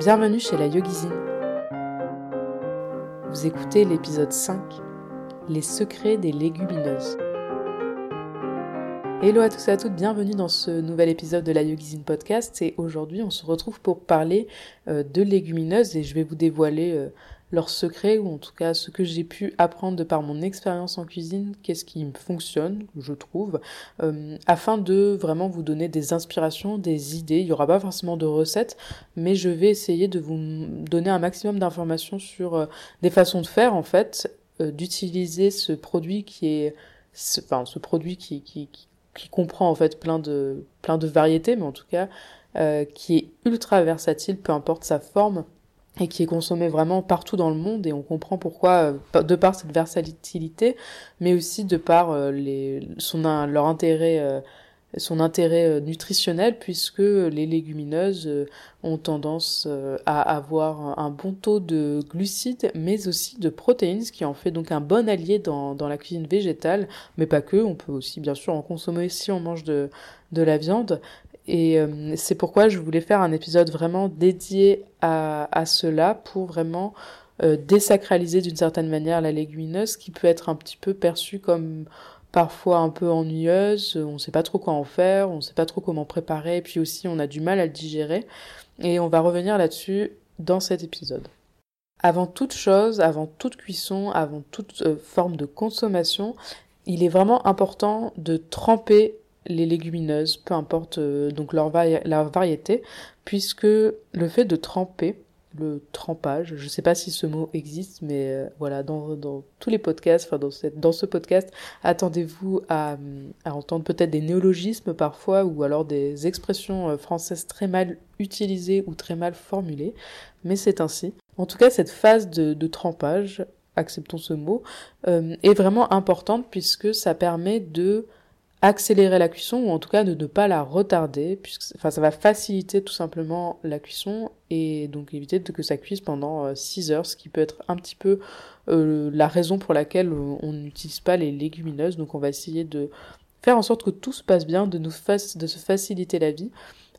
Bienvenue chez la Yogizine. Vous écoutez l'épisode 5, Les secrets des légumineuses. Hello à tous et à toutes, bienvenue dans ce nouvel épisode de la Yogizine Podcast et aujourd'hui on se retrouve pour parler euh, de légumineuses et je vais vous dévoiler euh, leurs secrets, ou en tout cas ce que j'ai pu apprendre de par mon expérience en cuisine, qu'est-ce qui fonctionne, je trouve, euh, afin de vraiment vous donner des inspirations, des idées. Il n'y aura pas forcément de recettes, mais je vais essayer de vous donner un maximum d'informations sur euh, des façons de faire, en fait, euh, d'utiliser ce produit qui est, enfin, ce produit qui, comprend en fait plein de, plein de variétés, mais en tout cas, qui est ultra versatile, peu importe sa forme et qui est consommé vraiment partout dans le monde et on comprend pourquoi euh, de par cette versatilité mais aussi de par euh, les son leur intérêt euh, son intérêt nutritionnel puisque les légumineuses ont tendance à avoir un bon taux de glucides mais aussi de protéines ce qui en fait donc un bon allié dans, la cuisine végétale mais pas que on peut aussi bien sûr en consommer si on mange de de la viande et euh, c'est pourquoi je voulais faire un épisode vraiment dédié à, cela pour vraiment euh, désacraliser d'une certaine manière la légumineuse qui peut être un petit peu perçue comme parfois un peu ennuyeuse, on ne sait pas trop quoi en faire, on ne sait pas trop comment préparer, et puis aussi on a du mal à le digérer. Et on va revenir là-dessus dans cet épisode. Avant toute chose, avant toute cuisson, avant toute euh, forme de consommation, il est vraiment important de tremper les légumineuses, peu importe euh, donc leur, variété, puisque le fait de tremper, le trempage, je ne sais pas si ce mot existe, mais euh, voilà, dans, dans, tous les podcasts, enfin dans, dans ce podcast, attendez-vous à, entendre peut-être des néologismes parfois, ou alors des expressions euh, françaises très mal utilisées ou très mal formulées, mais c'est ainsi. En tout cas, cette phase de trempage, acceptons ce mot, est vraiment importante puisque ça permet de accélérer la cuisson ou en tout cas de ne pas la retarder puisque enfin ça va faciliter tout simplement la cuisson et donc éviter que ça cuise pendant 6 euh, heures ce qui peut être un petit peu euh, la raison pour laquelle on n'utilise pas les légumineuses donc on va essayer de faire en sorte que tout se passe bien de nous de se faciliter la vie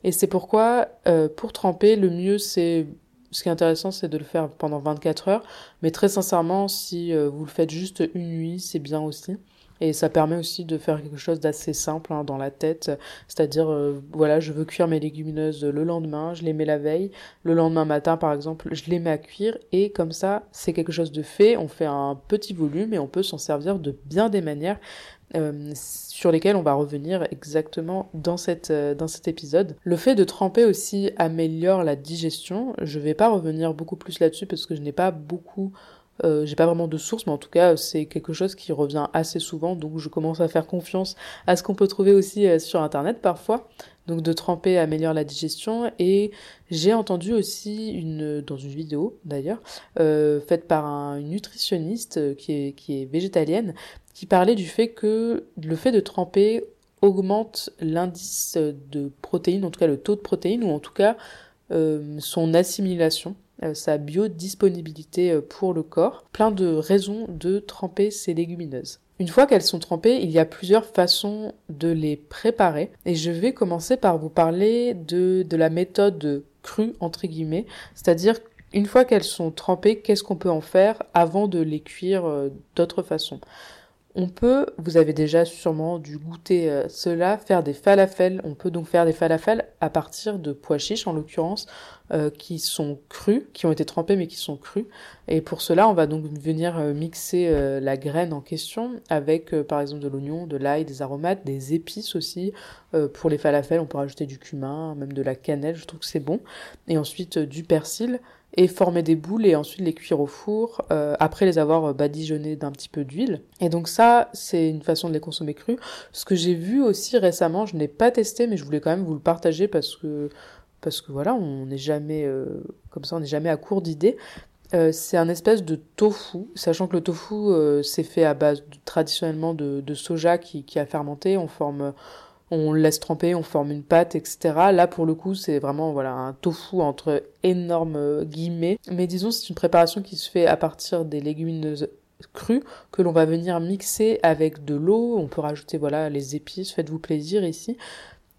et c'est pourquoi euh, pour tremper le mieux c'est ce qui est intéressant, c'est de le faire pendant 24 heures. Mais très sincèrement, si vous le faites juste une nuit, c'est bien aussi. Et ça permet aussi de faire quelque chose d'assez simple hein, dans la tête, c'est-à-dire, euh, voilà, je veux cuire mes légumineuses le lendemain, je les mets la veille, le lendemain matin par exemple, je les mets à cuire, et comme ça, c'est quelque chose de fait, on fait un petit volume et on peut s'en servir de bien des manières. Euh, sur lesquelles on va revenir exactement dans, euh, dans cet épisode. Le fait de tremper aussi améliore la digestion. Je vais pas revenir beaucoup plus là-dessus parce que je n'ai pas beaucoup euh, j'ai pas vraiment de source, mais en tout cas, c'est quelque chose qui revient assez souvent, donc je commence à faire confiance à ce qu'on peut trouver aussi euh, sur Internet parfois. Donc de tremper améliore la digestion. Et j'ai entendu aussi une dans une vidéo d'ailleurs euh, faite par un, une nutritionniste qui est végétalienne qui parlait du fait que le fait de tremper augmente l'indice de protéines, en tout cas le taux de protéines ou en tout cas son assimilation sa biodisponibilité euh, pour le corps, plein de raisons de tremper ces légumineuses. Une fois qu'elles sont trempées, il y a plusieurs façons de les préparer. Et je vais commencer par vous parler de, de la méthode crue entre guillemets, c'est-à-dire une fois qu'elles sont trempées, qu'est-ce qu'on peut en faire avant de les cuire euh, d'autres façons? On peut, vous avez déjà sûrement dû goûter cela, faire des falafels. On peut donc faire des falafels à partir de pois chiches en l'occurrence. Euh, qui sont crus, qui ont été trempés mais qui sont crus. Et pour cela, on va donc venir euh, mixer euh, la graine en question avec par exemple de l'oignon, de l'ail, des aromates, des épices aussi. pour les falafels, on peut rajouter du cumin, même de la cannelle, je trouve que c'est bon. Et ensuite du persil et former des boules et ensuite les cuire au four après les avoir badigeonnés d'un petit peu d'huile. Et donc ça, c'est une façon de les consommer crus. Ce que j'ai vu aussi récemment, je n'ai pas testé mais je voulais quand même vous le partager parce que parce que voilà, on n'est jamais euh, comme ça, on n'est jamais à court d'idées. Euh, c'est un espèce de tofu, sachant que le tofu euh, c'est fait à base traditionnellement de, soja qui, a fermenté, on forme, on laisse tremper, on forme une pâte, etc. Là pour le coup c'est vraiment voilà un tofu entre énormes guillemets, mais disons c'est une préparation qui se fait à partir des légumineuses crues que l'on va venir mixer avec de l'eau, on peut rajouter voilà les épices, faites-vous plaisir ici.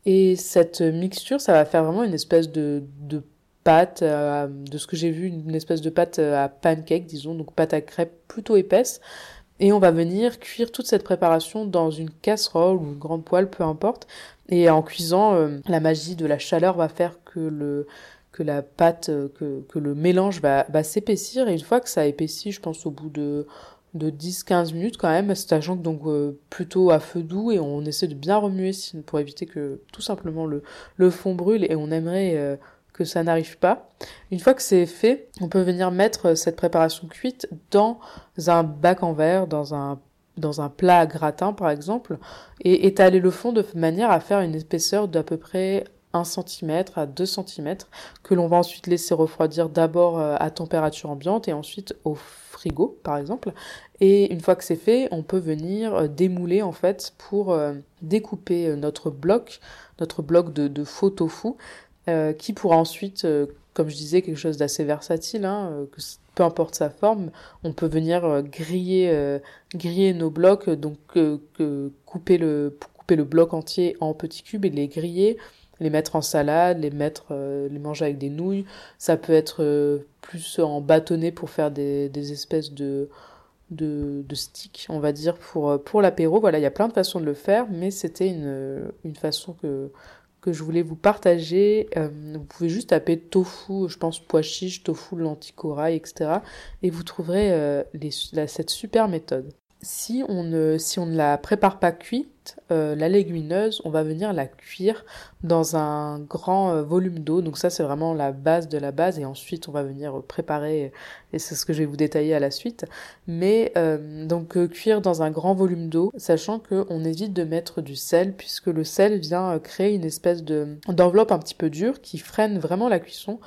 Et cette mixture, ça va faire vraiment une espèce de, de pâte, de ce que j'ai vu, une espèce de pâte à pancake, disons, donc pâte à crêpes plutôt épaisse. Et on va venir cuire toute cette préparation dans une casserole ou une grande poêle, peu importe. Et en cuisant, la magie de la chaleur va faire que le que la pâte, que, que le mélange va, va s'épaissir. Et une fois que ça épaissit, je pense au bout de de 10-15 minutes quand même, sachant que donc euh, plutôt à feu doux et on essaie de bien remuer pour éviter que tout simplement le, le fond brûle et on aimerait euh, que ça n'arrive pas. Une fois que c'est fait, on peut venir mettre cette préparation cuite dans un bac en verre, dans un plat à gratin par exemple, et étaler le fond de manière à faire une épaisseur d'à peu près 1 cm à 2 cm que l'on va ensuite laisser refroidir d'abord euh, à température ambiante et ensuite au frigo par exemple et une fois que c'est fait on peut venir euh, démouler en fait pour euh, découper notre bloc notre bloc de, de faux tofu qui pourra ensuite comme je disais quelque chose d'assez versatile hein, que peu importe sa forme on peut venir griller griller nos blocs donc couper le couper le bloc entier en petits cubes et les griller les mettre en salade, les mettre, euh, les manger avec des nouilles. Ça peut être euh, plus en bâtonnet pour faire des, espèces de, de, de sticks, on va dire, pour, euh, pour l'apéro. Voilà, il y a plein de façons de le faire, mais c'était une, une façon que, que je voulais vous partager. vous pouvez juste taper tofu, je pense pois chiche, tofu, lentilles corail, etc. Et vous trouverez les, cette super méthode. Si on ne, si on ne la prépare pas cuite, euh, la légumineuse, on va venir la cuire dans un grand euh, volume d'eau. Donc ça, c'est vraiment la base de la base. Et ensuite, on va venir préparer, et c'est ce que je vais vous détailler à la suite. Mais euh, donc cuire dans un grand volume d'eau, sachant qu'on évite de mettre du sel, puisque le sel vient créer une espèce de d'enveloppe un petit peu dure qui freine vraiment la cuisson.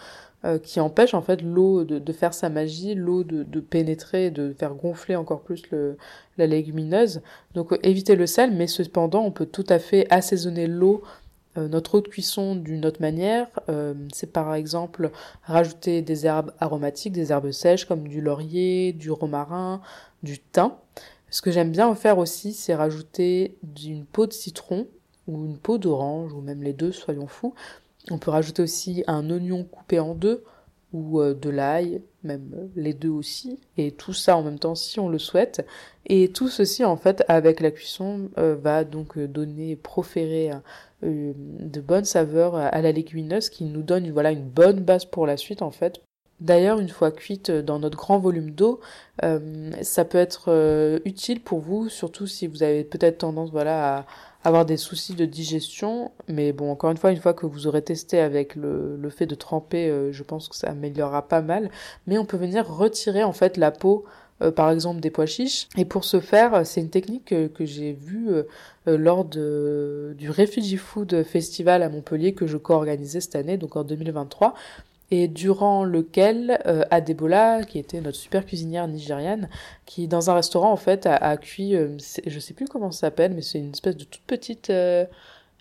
Euh, qui empêche en fait l'eau de, de, faire sa magie, l'eau de, de, pénétrer, de faire gonfler encore plus le, la légumineuse. Donc euh, éviter le sel, mais cependant on peut tout à fait assaisonner l'eau, euh, notre eau de cuisson d'une autre manière. C'est par exemple rajouter des herbes aromatiques, des herbes sèches comme du laurier, du romarin, du thym. Ce que j'aime bien faire aussi, c'est rajouter une peau de citron ou une peau d'orange, ou même les deux, soyons fous, on peut rajouter aussi un oignon coupé en deux ou euh, de l'ail, même euh, les deux aussi, et tout ça en même temps si on le souhaite. Et tout ceci en fait avec la cuisson euh, va donc donner, proférer de bonnes saveurs à la légumineuse qui nous donne voilà une bonne base pour la suite en fait. D'ailleurs, une fois cuite dans notre grand volume d'eau, ça peut être utile pour vous, surtout si vous avez peut-être tendance voilà à, avoir des soucis de digestion. Mais bon, encore une fois, une fois que vous aurez testé avec le, le fait de tremper, euh, je pense que ça améliorera pas mal. Mais on peut venir retirer en fait la peau. Euh, par exemple des pois chiches et pour ce faire c'est une technique que, j'ai vue euh, lors de, du Refugee Food Festival à Montpellier que je co-organisais cette année donc en 2023 et durant lequel euh, Adebola, qui était notre super cuisinière nigériane, qui dans un restaurant en fait a, cuit, euh, je sais plus comment ça s'appelle, mais c'est une espèce de toute petite euh,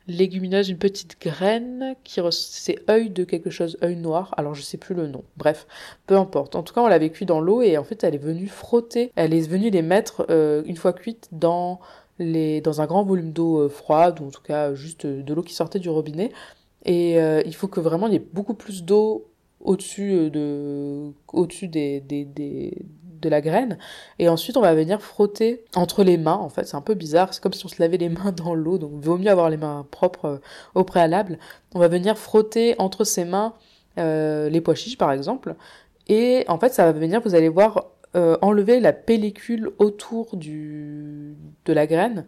légumineuse, une petite graine qui c'est œil de quelque chose, œil noir. Alors je sais plus le nom. Bref, peu importe. En tout cas, on l'avait cuit dans l'eau et en fait, elle est venue frotter. Elle est venue les mettre euh, une fois cuites dans les dans un grand volume d'eau euh, froide ou en tout cas juste de l'eau qui sortait du robinet. Et il faut que vraiment il y ait beaucoup plus d'eau au-dessus euh, de des, de la graine. Et ensuite on va venir frotter entre les mains en fait. C'est un peu bizarre. C'est comme si on se lavait les mains dans l'eau. Donc il vaut mieux avoir les mains propres euh, au préalable. On va venir frotter entre ses mains euh, les pois chiches par exemple. Et en fait ça va venir vous allez voir enlever la pellicule autour du de la graine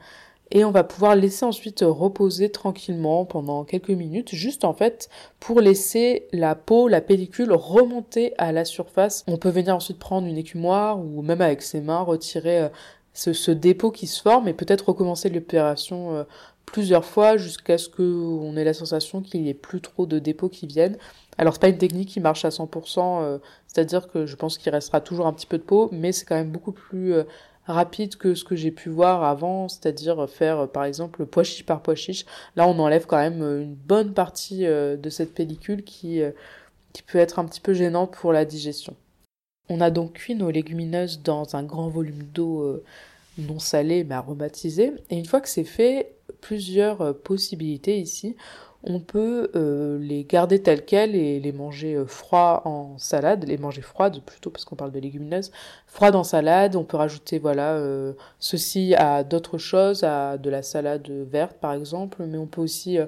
et on va pouvoir laisser ensuite reposer tranquillement pendant quelques minutes, juste en fait pour laisser la peau, la pellicule remonter à la surface. On peut venir ensuite prendre une écumoire ou même avec ses mains retirer euh, ce, dépôt qui se forme et peut-être recommencer l'opération euh, plusieurs fois jusqu'à ce qu'on ait la sensation qu'il n'y ait plus trop de dépôts qui viennent. Alors c'est pas une technique qui marche à 100%, euh, c'est-à-dire que je pense qu'il restera toujours un petit peu de peau, mais c'est quand même beaucoup plus rapide que ce que j'ai pu voir avant, c'est-à-dire faire par exemple pois par pois. Là, on enlève quand même une bonne partie euh, de cette pellicule qui, euh, qui peut être un petit peu gênante pour la digestion. On a donc cuit nos légumineuses dans un grand volume d'eau euh, non salée mais aromatisée. Et une fois que c'est fait, plusieurs possibilités ici. On peut euh, les garder tels quels et les manger euh, froids en salade, les manger froides plutôt parce qu'on parle de légumineuses, froides en salade. On peut rajouter voilà euh, ceci à d'autres choses, à de la salade verte par exemple, mais on peut aussi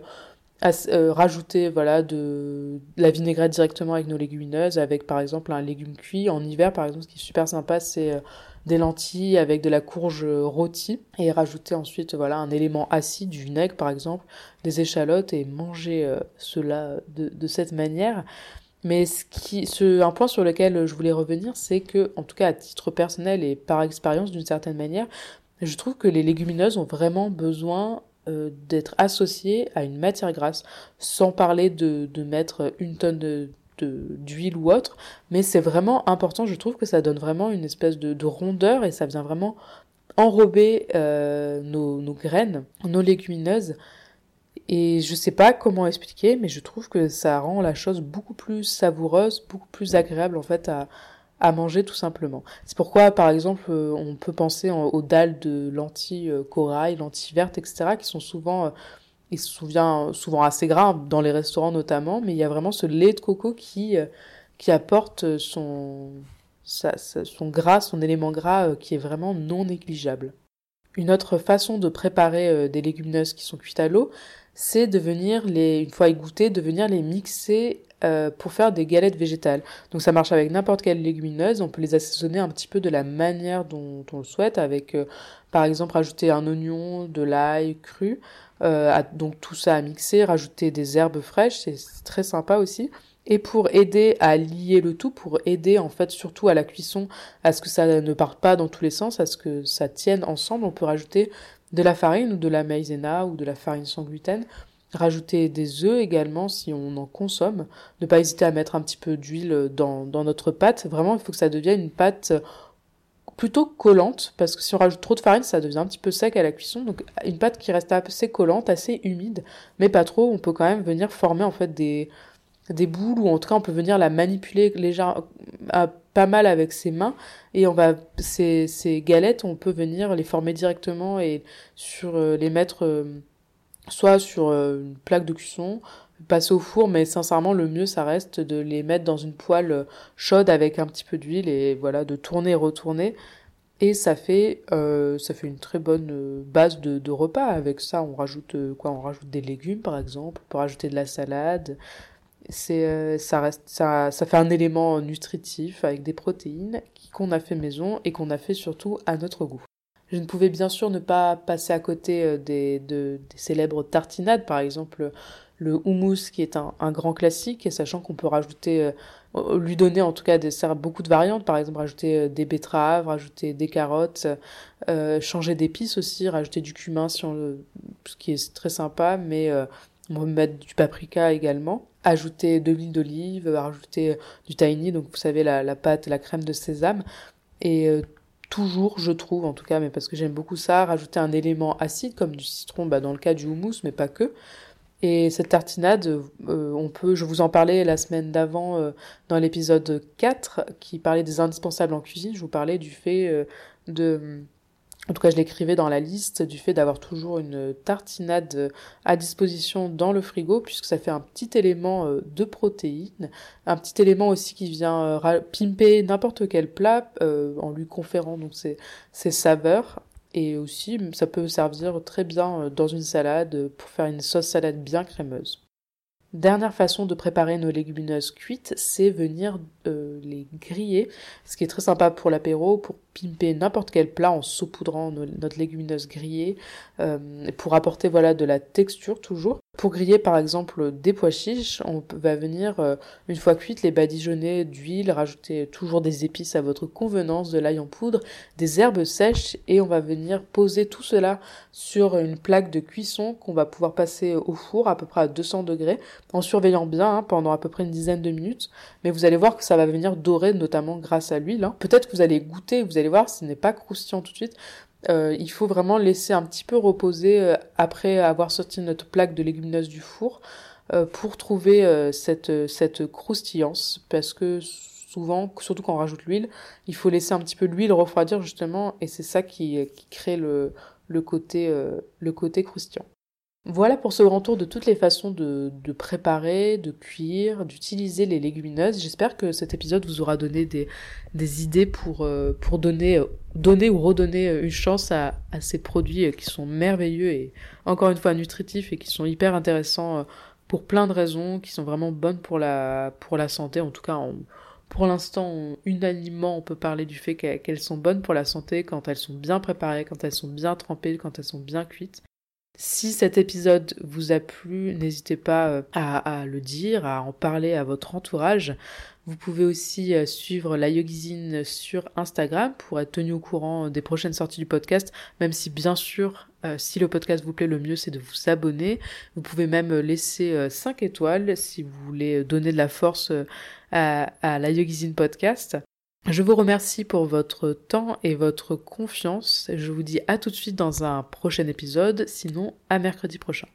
rajouter voilà de, la vinaigrette directement avec nos légumineuses, avec par exemple un légume cuit en hiver par exemple. Ce qui est super sympa, c'est des lentilles avec de la courge rôtie et rajouter ensuite voilà un élément acide, du vinaigre par exemple, des échalotes et manger euh, cela de, cette manière. Mais ce qui, un point sur lequel je voulais revenir, c'est que, en tout cas à titre personnel et par expérience d'une certaine manière, je trouve que les légumineuses ont vraiment besoin euh, d'être associées à une matière grasse, sans parler de mettre une tonne de d'huile ou autre, mais c'est vraiment important, je trouve que ça donne vraiment une espèce de, de rondeur et ça vient vraiment enrober euh, nos, nos, graines, nos légumineuses. Et je sais pas comment expliquer, mais je trouve que ça rend la chose beaucoup plus savoureuse, beaucoup plus agréable en fait à, à manger tout simplement. C'est pourquoi, par exemple, euh, on peut penser aux dalles de lentilles euh, corail, lentilles vertes, etc., qui sont souvent il se souvient souvent assez gras dans les restaurants notamment, mais il y a vraiment ce lait de coco qui euh, apporte son son gras, son élément gras euh, qui est vraiment non négligeable. Une autre façon de préparer euh, des légumineuses qui sont cuites à l'eau, c'est de venir les, une fois égouttées, de venir les mixer pour faire des galettes végétales. Donc ça marche avec n'importe quelle légumineuse, on peut les assaisonner un petit peu de la manière dont on le souhaite, avec par exemple rajouter un oignon, de l'ail cru, euh, donc tout ça à mixer, rajouter des herbes fraîches, c'est très sympa aussi. Et pour aider à lier le tout, pour aider en fait surtout à la cuisson, à ce que ça ne parte pas dans tous les sens, à ce que ça tienne ensemble, on peut rajouter de la farine ou de la maïzena ou de la farine sans gluten. Rajouter des œufs également si on en consomme. Ne pas hésiter à mettre un petit peu d'huile dans, notre pâte. Vraiment, il faut que ça devienne une pâte plutôt collante, parce que si on rajoute trop de farine, ça devient un petit peu sec à la cuisson. Donc une pâte qui reste assez collante, assez humide, mais pas trop. On peut quand même venir former en fait des, boules, ou en tout cas on peut venir la manipuler légèrement, pas mal avec ses mains. Et on va ces, ces galettes, on peut venir les former directement et sur euh, les mettre euh, soit sur euh, une plaque de cuisson, passer au four, mais sincèrement, le mieux, ça reste de les mettre dans une poêle chaude avec un petit peu d'huile et voilà, de tourner et retourner. Et ça fait, euh, ça fait une très bonne euh, base de, repas. Avec ça, on rajoute euh, quoi On rajoute des légumes, par exemple. On peut rajouter de la salade. C'est, ça reste, ça, ça fait un élément nutritif avec des protéines qu'on a fait maison et qu'on a fait surtout à notre goût. Je ne pouvais bien sûr ne pas passer à côté des, de, des célèbres tartinades, par exemple le houmous qui est un, grand classique, et sachant qu'on peut rajouter, euh, lui donner en tout cas des, beaucoup de variantes, par exemple rajouter euh, des betteraves, rajouter des carottes, euh, changer d'épices aussi, rajouter du cumin ce qui est très sympa, mais on peut mettre du paprika également, ajouter de l'huile d'olive, rajouter du tahini, donc vous savez la, la pâte, la crème de sésame, et toujours, je trouve, en tout cas, mais parce que j'aime beaucoup ça, rajouter un élément acide comme du citron, bah, dans le cas du houmous, mais pas que. Et cette tartinade, euh, on peut, je vous en parlais la semaine d'avant euh, dans l'épisode 4 qui parlait des indispensables en cuisine, je vous parlais du fait euh, de en tout cas, je l'écrivais dans la liste du fait d'avoir toujours une tartinade à disposition dans le frigo, puisque ça fait un petit élément de protéines, un petit élément aussi qui vient pimper n'importe quel plat en lui conférant donc ses, ses saveurs. Et aussi, ça peut servir très bien euh, dans une salade pour faire une sauce salade bien crémeuse. Dernière façon de préparer nos légumineuses cuites, c'est venir euh, les griller, ce qui est très sympa pour l'apéro, pour pimper n'importe quel plat en saupoudrant notre légumineuse grillée, euh, pour apporter voilà de la texture toujours. Pour griller par exemple des pois chiches, on va venir, euh, une fois cuites, les badigeonner d'huile, rajouter toujours des épices à votre convenance, de l'ail en poudre, des herbes sèches et on va venir poser tout cela sur une plaque de cuisson qu'on va pouvoir passer au four à peu près à 200 degrés en surveillant bien hein, pendant à peu près une dizaine de minutes. Mais vous allez voir que ça va venir dorer notamment grâce à l'huile. Hein. Peut-être que vous allez goûter, vous allez voir, ce n'est pas croustillant tout de suite, euh, il faut vraiment laisser un petit peu reposer euh, après avoir sorti notre plaque de légumineuse du four euh, pour trouver cette, cette croustillance parce que souvent, surtout quand on rajoute l'huile, il faut laisser un petit peu l'huile refroidir justement et c'est ça qui, qui crée le, le, côté, le côté croustillant. Voilà pour ce grand tour de toutes les façons de, préparer, de cuire, d'utiliser les légumineuses. J'espère que cet épisode vous aura donné des, idées pour, euh, donner, ou redonner une chance à, ces produits qui sont merveilleux et encore une fois nutritifs et qui sont hyper intéressants euh, pour plein de raisons, qui sont vraiment bonnes pour la, pour la santé. En tout cas, pour l'instant, unanimement, on peut parler du fait qu'elles sont bonnes pour la santé quand elles sont bien préparées, quand elles sont bien trempées, quand elles sont bien cuites. Si cet épisode vous a plu, n'hésitez pas euh, à, le dire, à en parler à votre entourage. Vous pouvez aussi euh, suivre la Yogizine sur Instagram pour être tenu au courant des prochaines sorties du podcast, même si bien sûr, euh, si le podcast vous plaît, le mieux c'est de vous abonner. Vous pouvez même laisser 5 étoiles si vous voulez donner de la force à la Yogizine podcast. Je vous remercie pour votre temps et votre confiance. Je vous dis à tout de suite dans un prochain épisode, sinon à mercredi prochain.